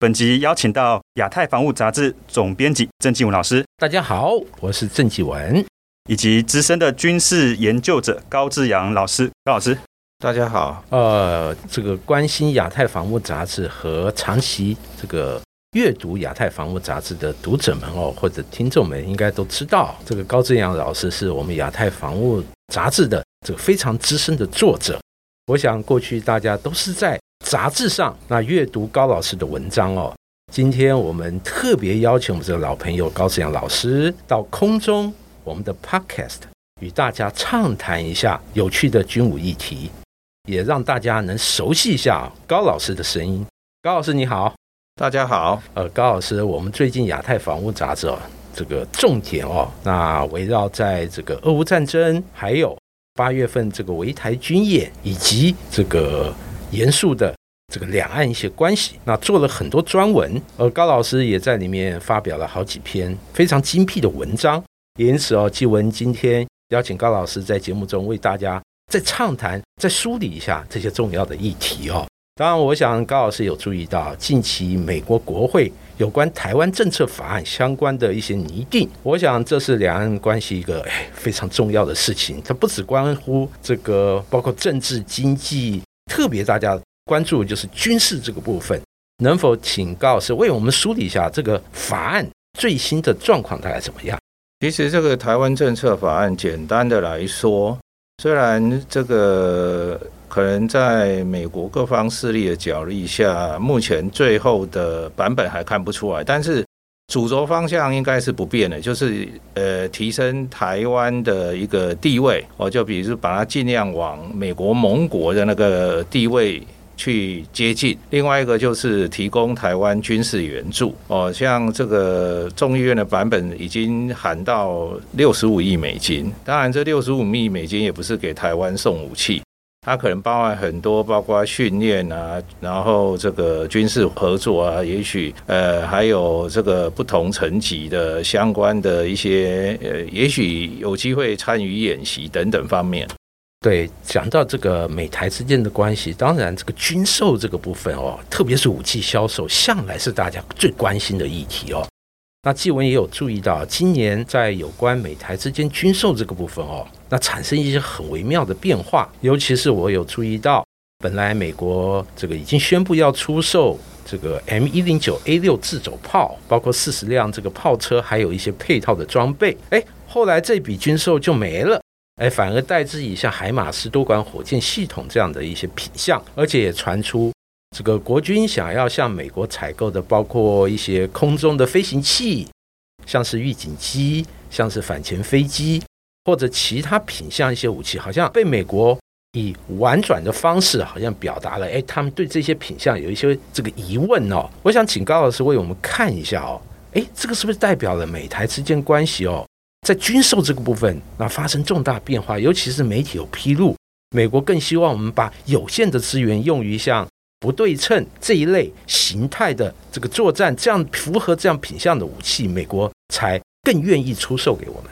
本集邀请到亚太防务杂志总编辑郑继文老师，大家好，我是郑继文，以及资深的军事研究者高志阳老师，高老师，大家好。呃，这个关心亚太防务杂志和长期这个阅读亚太防务杂志的读者们哦，或者听众们应该都知道，这个高志阳老师是我们亚太防务杂志的这个非常资深的作者。我想过去大家都是在。杂志上那阅读高老师的文章哦，今天我们特别邀请我们这个老朋友高志阳老师到空中我们的 Podcast 与大家畅谈一下有趣的军武议题，也让大家能熟悉一下高老师的声音。高老师你好，大家好。呃，高老师，我们最近亚太防务杂志哦，这个重点哦，那围绕在这个俄乌战争，还有八月份这个围台军演，以及这个。严肃的这个两岸一些关系，那做了很多专文，而高老师也在里面发表了好几篇非常精辟的文章。因此哦，纪文今天邀请高老师在节目中为大家再畅谈、再梳理一下这些重要的议题哦。当然，我想高老师有注意到近期美国国会有关台湾政策法案相关的一些拟定，我想这是两岸关系一个非常重要的事情。它不只关乎这个，包括政治、经济。特别大家关注就是军事这个部分，能否请告是为我们梳理一下这个法案最新的状况大概怎么样？其实这个台湾政策法案，简单的来说，虽然这个可能在美国各方势力的角力下，目前最后的版本还看不出来，但是。主轴方向应该是不变的，就是呃提升台湾的一个地位哦，就比如把它尽量往美国盟国的那个地位去接近。另外一个就是提供台湾军事援助哦，像这个众议院的版本已经喊到六十五亿美金，当然这六十五亿美金也不是给台湾送武器。它可能包含很多，包括训练啊，然后这个军事合作啊，也许呃还有这个不同层级的相关的一些呃，也许有机会参与演习等等方面。对，讲到这个美台之间的关系，当然这个军售这个部分哦，特别是武器销售，向来是大家最关心的议题哦。那纪文也有注意到，今年在有关美台之间军售这个部分哦，那产生一些很微妙的变化。尤其是我有注意到，本来美国这个已经宣布要出售这个 M 一零九 A 六自走炮，包括四十辆这个炮车，还有一些配套的装备。哎，后来这笔军售就没了，哎，反而代之以像海马斯多管火箭系统这样的一些品相，而且也传出。这个国军想要向美国采购的，包括一些空中的飞行器，像是预警机，像是反潜飞机，或者其他品相一些武器，好像被美国以婉转的方式，好像表达了，哎，他们对这些品相有一些这个疑问哦。我想请高老师为我们看一下哦，哎，这个是不是代表了美台之间关系哦，在军售这个部分那发生重大变化？尤其是媒体有披露，美国更希望我们把有限的资源用于像。不对称这一类形态的这个作战，这样符合这样品相的武器，美国才更愿意出售给我们。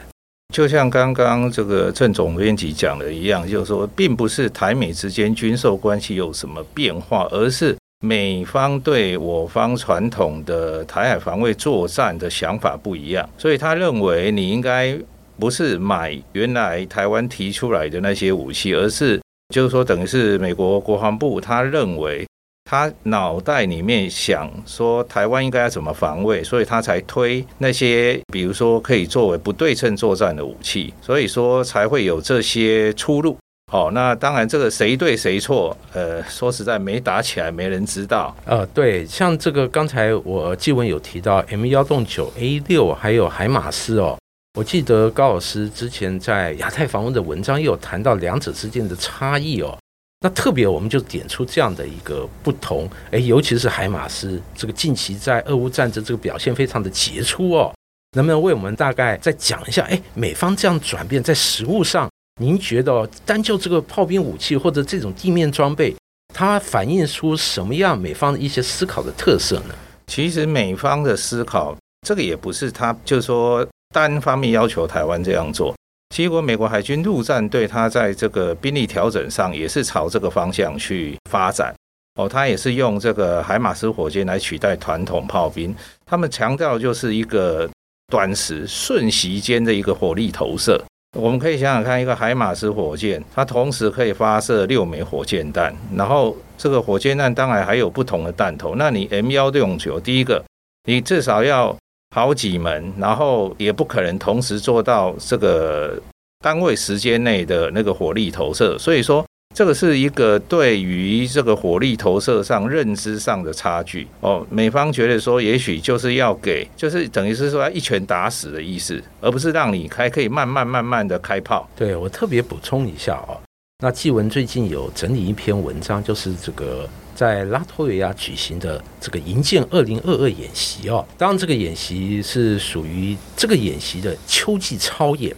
就像刚刚这个郑总编辑讲的一样，就是说，并不是台美之间军售关系有什么变化，而是美方对我方传统的台海防卫作战的想法不一样，所以他认为你应该不是买原来台湾提出来的那些武器，而是就是说，等于是美国国防部他认为。他脑袋里面想说台湾应该要怎么防卫，所以他才推那些比如说可以作为不对称作战的武器，所以说才会有这些出路。好，那当然这个谁对谁错，呃，说实在没打起来，没人知道。呃，对，像这个刚才我记文有提到 M 幺洞九 A 六还有海马斯哦，我记得高老师之前在亚太访问的文章也有谈到两者之间的差异哦。那特别，我们就点出这样的一个不同，诶，尤其是海马斯这个近期在俄乌战争这个表现非常的杰出哦。能不能为我们大概再讲一下？哎，美方这样转变在实物上，您觉得单就这个炮兵武器或者这种地面装备，它反映出什么样美方的一些思考的特色呢？其实美方的思考，这个也不是他就是说单方面要求台湾这样做。结果美国海军陆战队它在这个兵力调整上也是朝这个方向去发展。哦，它也是用这个海马斯火箭来取代传统炮兵。他们强调就是一个短时瞬息间的一个火力投射。我们可以想想看，一个海马斯火箭，它同时可以发射六枚火箭弹，然后这个火箭弹当然还有不同的弹头。那你 M 幺六九，第一个你至少要好几门，然后也不可能同时做到这个单位时间内的那个火力投射。所以说。这个是一个对于这个火力投射上认知上的差距哦。美方觉得说，也许就是要给，就是等于是说要一拳打死的意思，而不是让你开，可以慢慢慢慢的开炮。对我特别补充一下哦，那纪文最近有整理一篇文章，就是这个在拉脱维亚举行的这个营建二零二二演习哦。当然，这个演习是属于这个演习的秋季操演。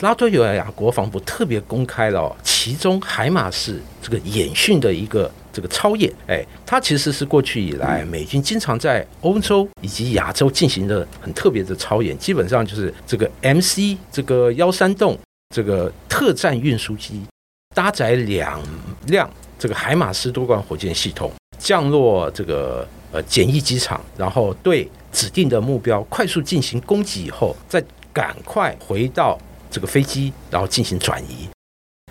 拉脱维亚国防部特别公开了其中海马式这个演训的一个这个操演，哎，它其实是过去以来美军经常在欧洲以及亚洲进行的很特别的操演，基本上就是这个 MC 这个幺三洞这个特战运输机搭载两辆这个海马斯多管火箭系统降落这个呃简易机场，然后对指定的目标快速进行攻击以后，再赶快回到。这个飞机，然后进行转移，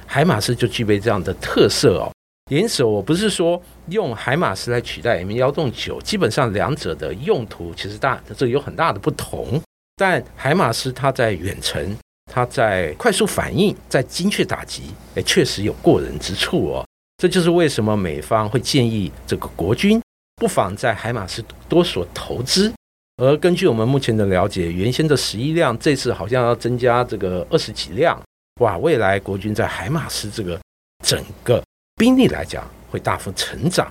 海马斯就具备这样的特色哦。因此，我不是说用海马斯来取代 M 幺洞九，基本上两者的用途其实大，这有很大的不同。但海马斯它在远程，它在快速反应，在精确打击，也，确实有过人之处哦。这就是为什么美方会建议这个国军不妨在海马斯多所投资。而根据我们目前的了解，原先的十一辆，这次好像要增加这个二十几辆，哇！未来国军在海马斯这个整个兵力来讲，会大幅成长。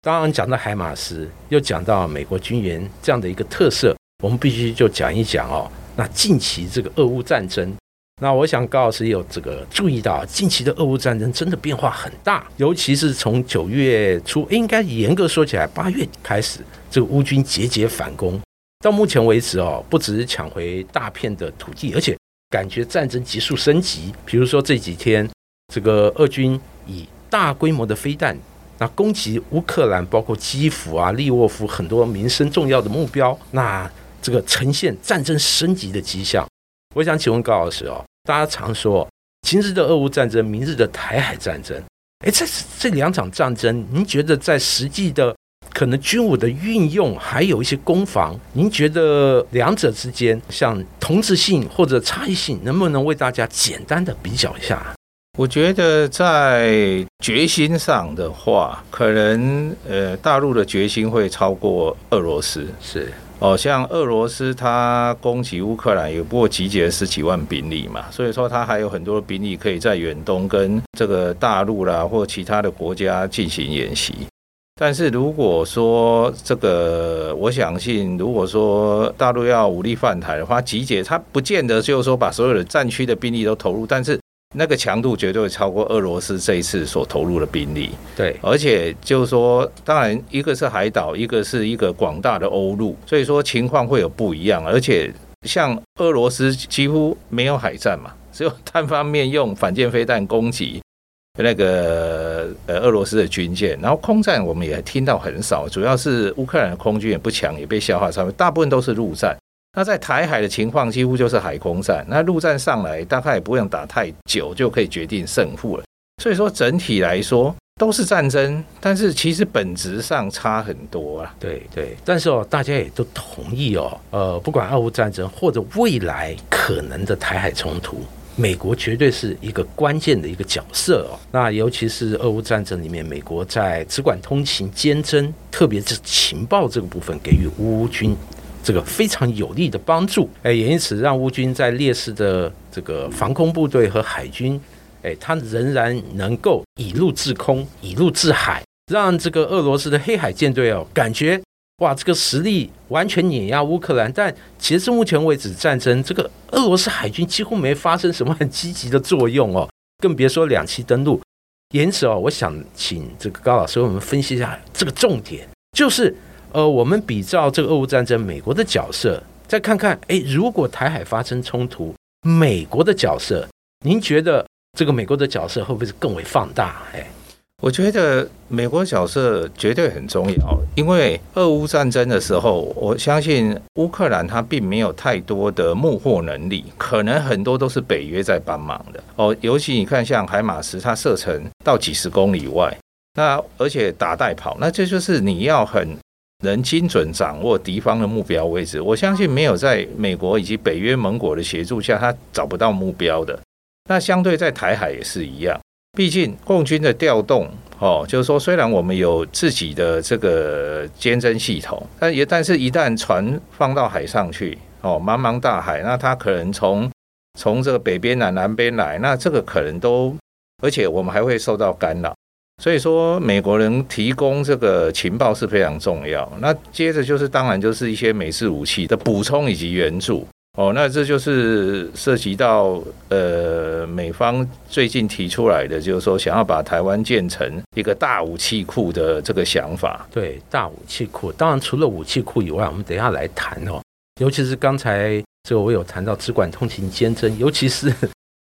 当然，讲到海马斯，又讲到美国军援这样的一个特色，我们必须就讲一讲哦。那近期这个俄乌战争，那我想高老师有这个注意到，近期的俄乌战争真的变化很大，尤其是从九月初，应该严格说起来，八月开始，这个乌军节节反攻。到目前为止哦，不只是抢回大片的土地，而且感觉战争急速升级。比如说这几天，这个俄军以大规模的飞弹，那攻击乌克兰，包括基辅啊、利沃夫很多民生重要的目标，那这个呈现战争升级的迹象。我想请问高老师哦，大家常说今日的俄乌战争，明日的台海战争，哎，这这两场战争，您觉得在实际的？可能军武的运用还有一些攻防，您觉得两者之间像同质性或者差异性，能不能为大家简单的比较一下？我觉得在决心上的话，可能呃大陆的决心会超过俄罗斯。是哦，像俄罗斯它攻击乌克兰，也不过集结十几万兵力嘛，所以说它还有很多兵力可以在远东跟这个大陆啦或其他的国家进行演习。但是如果说这个，我相信，如果说大陆要武力犯台的话，集结他不见得就是说把所有的战区的兵力都投入，但是那个强度绝对会超过俄罗斯这一次所投入的兵力。对，而且就是说，当然一个是海岛，一个是一个广大的欧陆，所以说情况会有不一样。而且像俄罗斯几乎没有海战嘛，只有单方面用反舰飞弹攻击。那个呃，俄罗斯的军舰，然后空战我们也听到很少，主要是乌克兰的空军也不强，也被消化上面，大部分都是陆战。那在台海的情况，几乎就是海空战。那陆战上来，大概也不用打太久，就可以决定胜负了。所以说，整体来说都是战争，但是其实本质上差很多啊。对对，但是哦，大家也都同意哦，呃，不管俄乌战争或者未来可能的台海冲突。美国绝对是一个关键的一个角色哦。那尤其是俄乌战争里面，美国在只管通勤、坚贞，特别是情报这个部分，给予乌军这个非常有力的帮助。哎，也因此让乌军在劣势的这个防空部队和海军，哎，他仍然能够以陆制空、以陆制海，让这个俄罗斯的黑海舰队哦，感觉哇，这个实力完全碾压乌克兰。但截至目前为止，战争这个俄罗斯海军几乎没发生什么很积极的作用哦，更别说两栖登陆。因此哦，我想请这个高老师为我们分析一下这个重点，就是呃，我们比照这个俄乌战争，美国的角色，再看看，哎，如果台海发生冲突，美国的角色，您觉得这个美国的角色会不会是更为放大？哎。我觉得美国角色绝对很重要，因为俄乌战争的时候，我相信乌克兰它并没有太多的幕后能力，可能很多都是北约在帮忙的哦。尤其你看，像海马斯，它射程到几十公里外，那而且打带跑，那这就是你要很能精准掌握敌方的目标位置。我相信没有在美国以及北约盟国的协助下，他找不到目标的。那相对在台海也是一样。毕竟共军的调动，哦，就是说，虽然我们有自己的这个监侦系统，但也但是一旦船放到海上去，哦，茫茫大海，那它可能从从这个北边来、南边来，那这个可能都，而且我们还会受到干扰。所以说，美国人提供这个情报是非常重要。那接着就是，当然就是一些美式武器的补充以及援助。哦，那这就是涉及到呃美方最近提出来的，就是说想要把台湾建成一个大武器库的这个想法。对，大武器库，当然除了武器库以外，我们等下来谈哦。尤其是刚才这个我有谈到只管通勤监侦，尤其是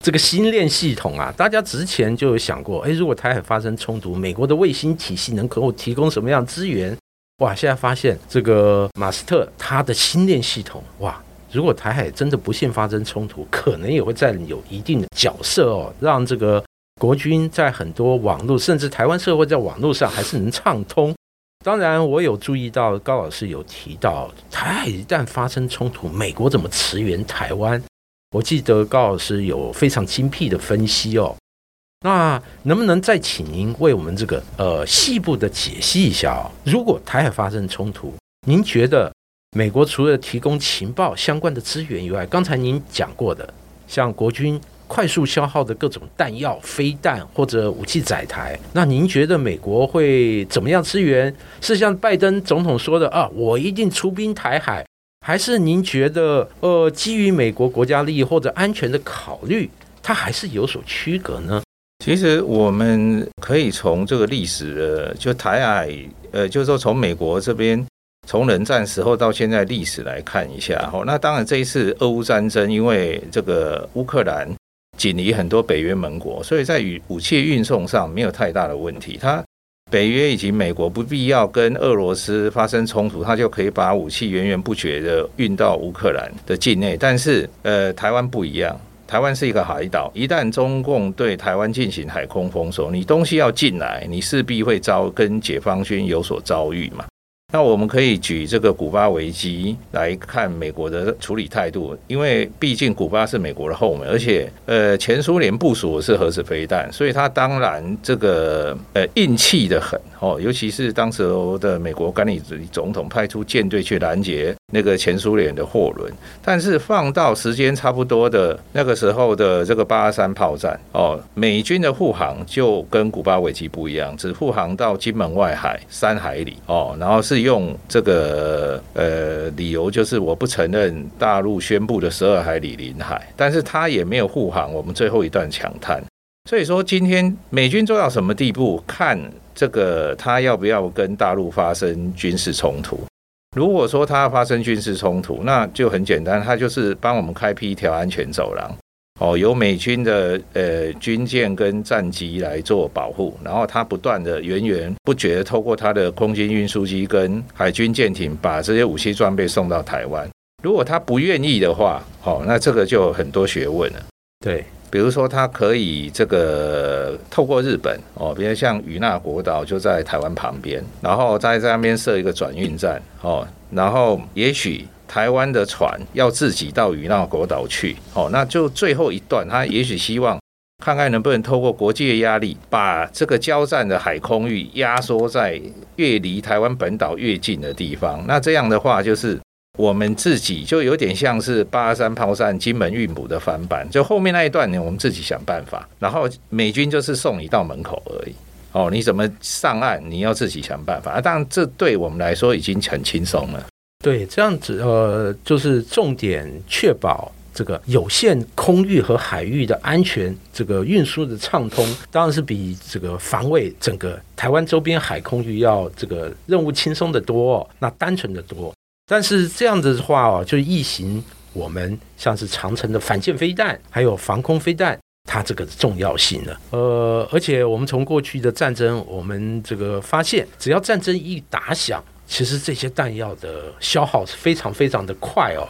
这个星链系统啊，大家之前就有想过，哎，如果台海发生冲突，美国的卫星体系能够提供什么样资源？哇，现在发现这个马斯特他的星链系统，哇！如果台海真的不幸发生冲突，可能也会占有一定的角色哦，让这个国军在很多网络，甚至台湾社会在网络上还是能畅通。当然，我有注意到高老师有提到，台海一旦发生冲突，美国怎么驰援台湾？我记得高老师有非常精辟的分析哦。那能不能再请您为我们这个呃细部的解析一下哦？如果台海发生冲突，您觉得？美国除了提供情报相关的资源以外，刚才您讲过的，像国军快速消耗的各种弹药、飞弹或者武器载台，那您觉得美国会怎么样支援？是像拜登总统说的啊，我一定出兵台海，还是您觉得呃，基于美国国家利益或者安全的考虑，它还是有所区隔呢？其实我们可以从这个历史的，就台海，呃，就是说从美国这边。从冷战时候到现在历史来看一下，哦，那当然这一次俄乌战争，因为这个乌克兰紧离很多北约盟国，所以在与武器运送上没有太大的问题。它北约以及美国不必要跟俄罗斯发生冲突，他就可以把武器源源不绝的运到乌克兰的境内。但是，呃，台湾不一样，台湾是一个海岛，一旦中共对台湾进行海空封锁，你东西要进来，你势必会遭跟解放军有所遭遇嘛。那我们可以举这个古巴危机来看美国的处理态度，因为毕竟古巴是美国的后门，而且呃前苏联部署的是核子飞弹，所以它当然这个呃硬气的很哦，尤其是当时的美国甘尼总统派出舰队去拦截那个前苏联的货轮，但是放到时间差不多的那个时候的这个八三炮战哦，美军的护航就跟古巴危机不一样，只护航到金门外海三海里哦，然后是。用这个呃理由，就是我不承认大陆宣布的十二海里领海，但是他也没有护航我们最后一段抢滩。所以说，今天美军做到什么地步，看这个他要不要跟大陆发生军事冲突。如果说他要发生军事冲突，那就很简单，他就是帮我们开辟一条安全走廊。哦，由美军的呃军舰跟战机来做保护，然后他不断的源源不绝的透过他的空军运输机跟海军舰艇，把这些武器装备送到台湾。如果他不愿意的话，哦，那这个就很多学问了。对，比如说他可以这个透过日本，哦，比如像与那国岛就在台湾旁边，然后在在那边设一个转运站，哦，然后也许。台湾的船要自己到与那国岛去，哦，那就最后一段，他也许希望看看能不能透过国际的压力，把这个交战的海空域压缩在越离台湾本岛越近的地方。那这样的话，就是我们自己就有点像是八三炮战金门运补的翻版，就后面那一段呢，我们自己想办法，然后美军就是送你到门口而已。哦，你怎么上岸，你要自己想办法。啊，当然，这对我们来说已经很轻松了。对，这样子呃，就是重点确保这个有限空域和海域的安全，这个运输的畅通，当然是比这个防卫整个台湾周边海空域要这个任务轻松的多，那单纯的多。但是这样子的话哦，就异形我们像是长城的反舰飞弹，还有防空飞弹，它这个重要性呢。呃，而且我们从过去的战争，我们这个发现，只要战争一打响。其实这些弹药的消耗是非常非常的快哦，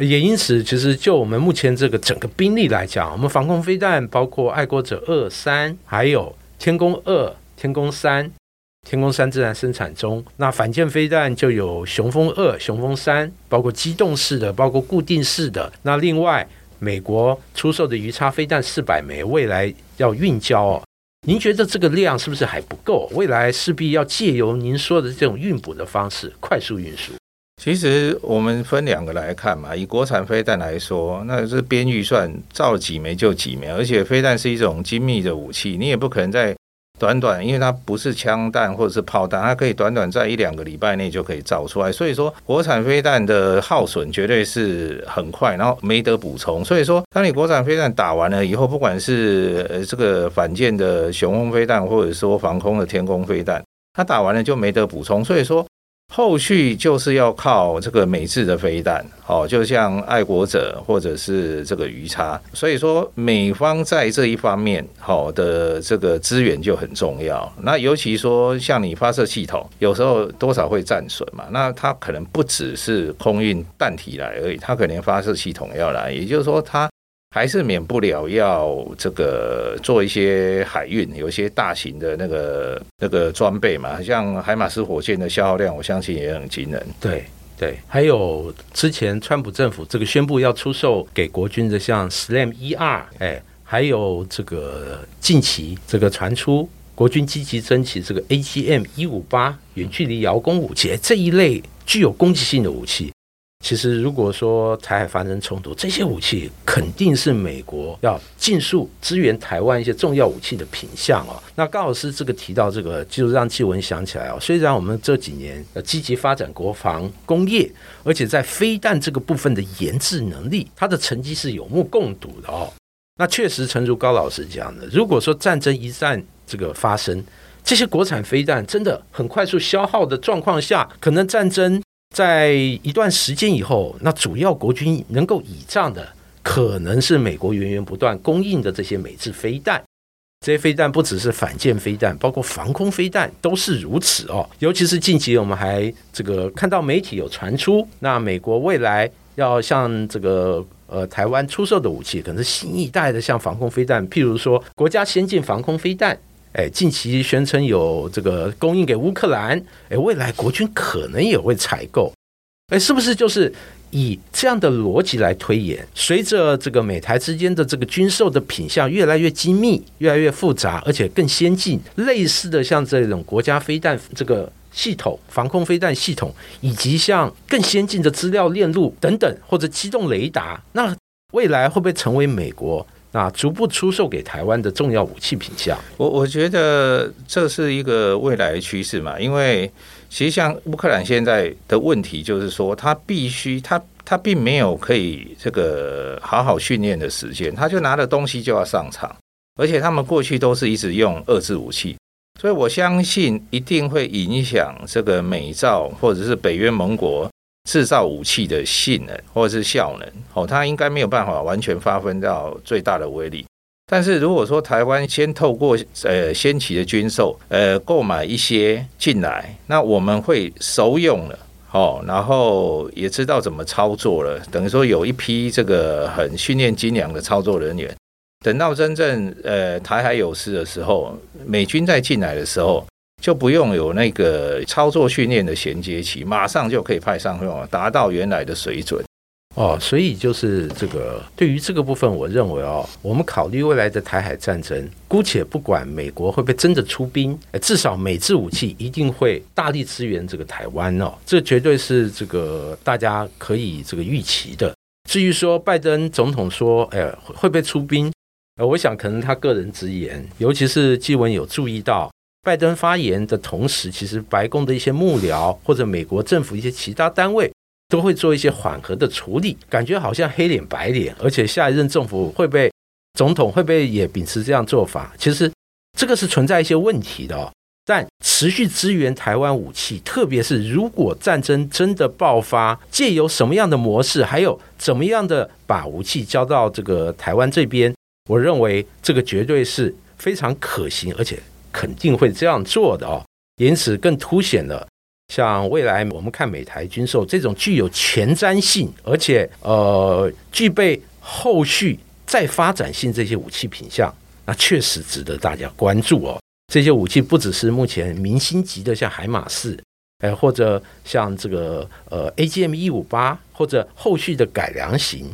也因此，其实就我们目前这个整个兵力来讲，我们防空飞弹包括爱国者二三，还有天宫二、天宫三，天宫三自然生产中。那反舰飞弹就有雄风二、雄风三，包括机动式的，包括固定式的。那另外，美国出售的鱼叉飞弹四百枚，未来要运交哦。您觉得这个量是不是还不够？未来势必要借由您说的这种运补的方式，快速运输。其实我们分两个来看嘛，以国产飞弹来说，那这边预算造几枚就几枚，而且飞弹是一种精密的武器，你也不可能在。短短，因为它不是枪弹或者是炮弹，它可以短短在一两个礼拜内就可以造出来。所以说，国产飞弹的耗损绝对是很快，然后没得补充。所以说，当你国产飞弹打完了以后，不管是呃这个反舰的雄风飞弹，或者说防空的天空飞弹，它打完了就没得补充。所以说。后续就是要靠这个美制的飞弹，哦，就像爱国者或者是这个鱼叉，所以说美方在这一方面好的这个资源就很重要。那尤其说像你发射系统，有时候多少会战损嘛，那它可能不只是空运弹体来而已，它可能发射系统要来，也就是说它。还是免不了要这个做一些海运，有一些大型的那个那个装备嘛，像海马斯火箭的消耗量，我相信也很惊人。对对，还有之前川普政府这个宣布要出售给国军的，像 SLAM 一二，哎，还有这个近期这个传出国军积极争取这个 AGM 一五八远距离遥攻武器这一类具有攻击性的武器。其实，如果说台海发生冲突，这些武器肯定是美国要尽速支援台湾一些重要武器的品相哦。那高老师这个提到这个，就让纪文想起来哦。虽然我们这几年呃积极发展国防工业，而且在飞弹这个部分的研制能力，它的成绩是有目共睹的哦。那确实，诚如高老师讲的，如果说战争一旦这个发生，这些国产飞弹真的很快速消耗的状况下，可能战争。在一段时间以后，那主要国军能够倚仗的，可能是美国源源不断供应的这些美制飞弹。这些飞弹不只是反舰飞弹，包括防空飞弹都是如此哦。尤其是近期，我们还这个看到媒体有传出，那美国未来要向这个呃台湾出售的武器，可能是新一代的像防空飞弹，譬如说国家先进防空飞弹。哎，近期宣称有这个供应给乌克兰，哎，未来国军可能也会采购，哎，是不是就是以这样的逻辑来推演？随着这个美台之间的这个军售的品相越来越精密、越来越复杂，而且更先进，类似的像这种国家飞弹这个系统、防空飞弹系统，以及像更先进的资料链路等等，或者机动雷达，那未来会不会成为美国？那逐步出售给台湾的重要武器品项，我我觉得这是一个未来的趋势嘛。因为其实像乌克兰现在的问题，就是说他必须他他并没有可以这个好好训练的时间，他就拿着东西就要上场，而且他们过去都是一直用遏制武器，所以我相信一定会影响这个美造或者是北约盟国。制造武器的性能或者是效能，哦，它应该没有办法完全发挥到最大的威力。但是如果说台湾先透过呃先期的军售，呃购买一些进来，那我们会熟用了，哦，然后也知道怎么操作了，等于说有一批这个很训练精良的操作人员，等到真正呃台海有事的时候，美军再进来的时候。就不用有那个操作训练的衔接期，马上就可以派上用，达到原来的水准。哦，所以就是这个对于这个部分，我认为哦，我们考虑未来的台海战争，姑且不管美国会不会真的出兵，至少美制武器一定会大力支援这个台湾哦，这绝对是这个大家可以这个预期的。至于说拜登总统说，哎，会不会出兵？呃，我想可能他个人直言，尤其是基文有注意到。拜登发言的同时，其实白宫的一些幕僚或者美国政府一些其他单位都会做一些缓和的处理，感觉好像黑脸白脸，而且下一任政府会被总统会不会也秉持这样做法？其实这个是存在一些问题的哦。但持续支援台湾武器，特别是如果战争真的爆发，借由什么样的模式，还有怎么样的把武器交到这个台湾这边，我认为这个绝对是非常可行，而且肯定会这样做的哦。因此，更凸显了像未来我们看美台军售这种具有前瞻性，而且呃具备后续再发展性这些武器品相，那确实值得大家关注哦。这些武器不只是目前明星级的，像海马四，哎，或者像这个呃 AGM 一五八，或者后续的改良型，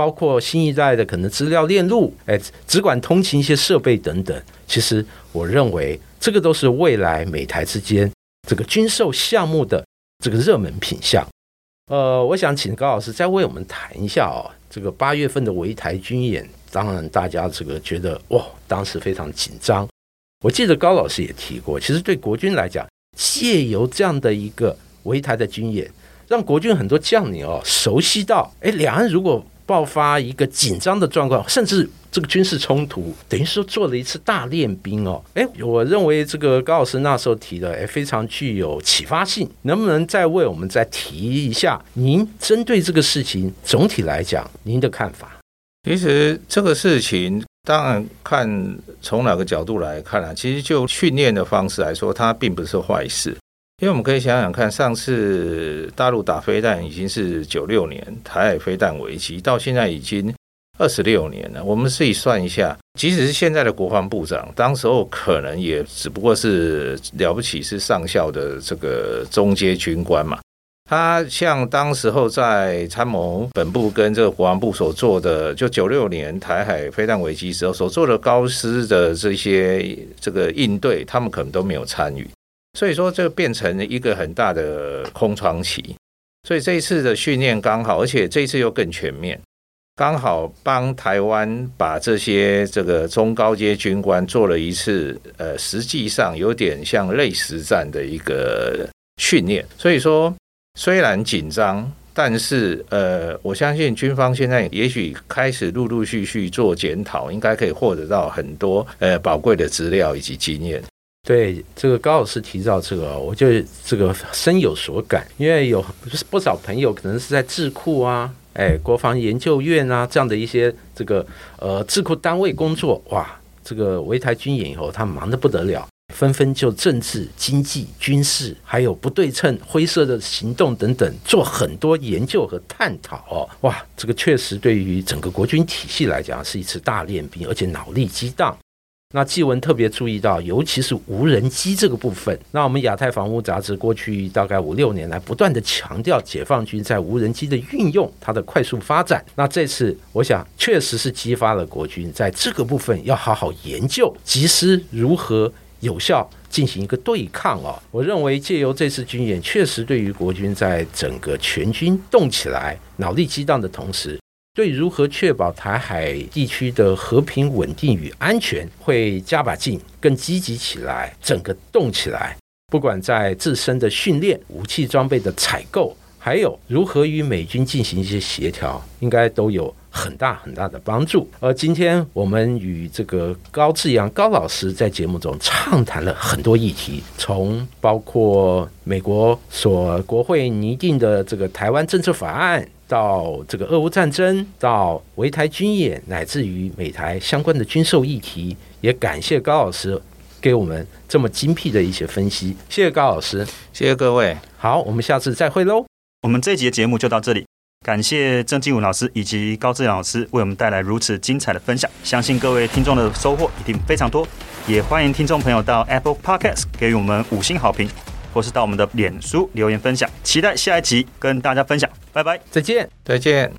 包括新一代的可能资料链路，哎，只管通勤一些设备等等。其实我认为这个都是未来美台之间这个军售项目的这个热门品项。呃，我想请高老师再为我们谈一下哦，这个八月份的围台军演，当然大家这个觉得哇，当时非常紧张。我记得高老师也提过，其实对国军来讲，借由这样的一个围台的军演，让国军很多将领哦熟悉到，哎，两岸如果爆发一个紧张的状况，甚至这个军事冲突，等于说做了一次大练兵哦。哎，我认为这个高老师那时候提的，哎，非常具有启发性。能不能再为我们再提一下，您针对这个事情总体来讲，您的看法？其实这个事情。当然，看从哪个角度来看啊，其实就训练的方式来说，它并不是坏事。因为我们可以想想看，上次大陆打飞弹已经是九六年，台海飞弹危机到现在已经二十六年了。我们自己算一下，即使是现在的国防部长，当时候可能也只不过是了不起是上校的这个中阶军官嘛。他像当时候在参谋本部跟这个国防部所做的，就九六年台海飞弹危机时候所做的高师的这些这个应对，他们可能都没有参与，所以说这变成一个很大的空窗期。所以这一次的训练刚好，而且这一次又更全面，刚好帮台湾把这些这个中高阶军官做了一次，呃，实际上有点像类实战的一个训练，所以说。虽然紧张，但是呃，我相信军方现在也许开始陆陆续续做检讨，应该可以获得到很多呃宝贵的资料以及经验。对这个高老师提到这个，我就这个深有所感，因为有不少朋友可能是在智库啊、哎国防研究院啊这样的一些这个呃智库单位工作，哇，这个围台军演以后，他忙得不得了。纷纷就政治、经济、军事，还有不对称、灰色的行动等等，做很多研究和探讨。哦，哇，这个确实对于整个国军体系来讲是一次大练兵，而且脑力激荡。那纪文特别注意到，尤其是无人机这个部分。那我们亚太防务杂志过去大概五六年来，不断的强调解放军在无人机的运用，它的快速发展。那这次，我想确实是激发了国军在这个部分要好好研究，及时如何。有效进行一个对抗哦，我认为借由这次军演，确实对于国军在整个全军动起来、脑力激荡的同时，对如何确保台海地区的和平稳定与安全，会加把劲，更积极起来，整个动起来。不管在自身的训练、武器装备的采购，还有如何与美军进行一些协调，应该都有。很大很大的帮助。而今天我们与这个高志阳高老师在节目中畅谈了很多议题，从包括美国所国会拟定的这个台湾政策法案，到这个俄乌战争，到围台军演，乃至于美台相关的军售议题，也感谢高老师给我们这么精辟的一些分析。谢谢高老师，谢谢各位。好，我们下次再会喽。我们这集的节目就到这里。感谢郑继武老师以及高志阳老师为我们带来如此精彩的分享，相信各位听众的收获一定非常多。也欢迎听众朋友到 Apple Podcast 给予我们五星好评，或是到我们的脸书留言分享。期待下一集跟大家分享，拜拜，再见，再见。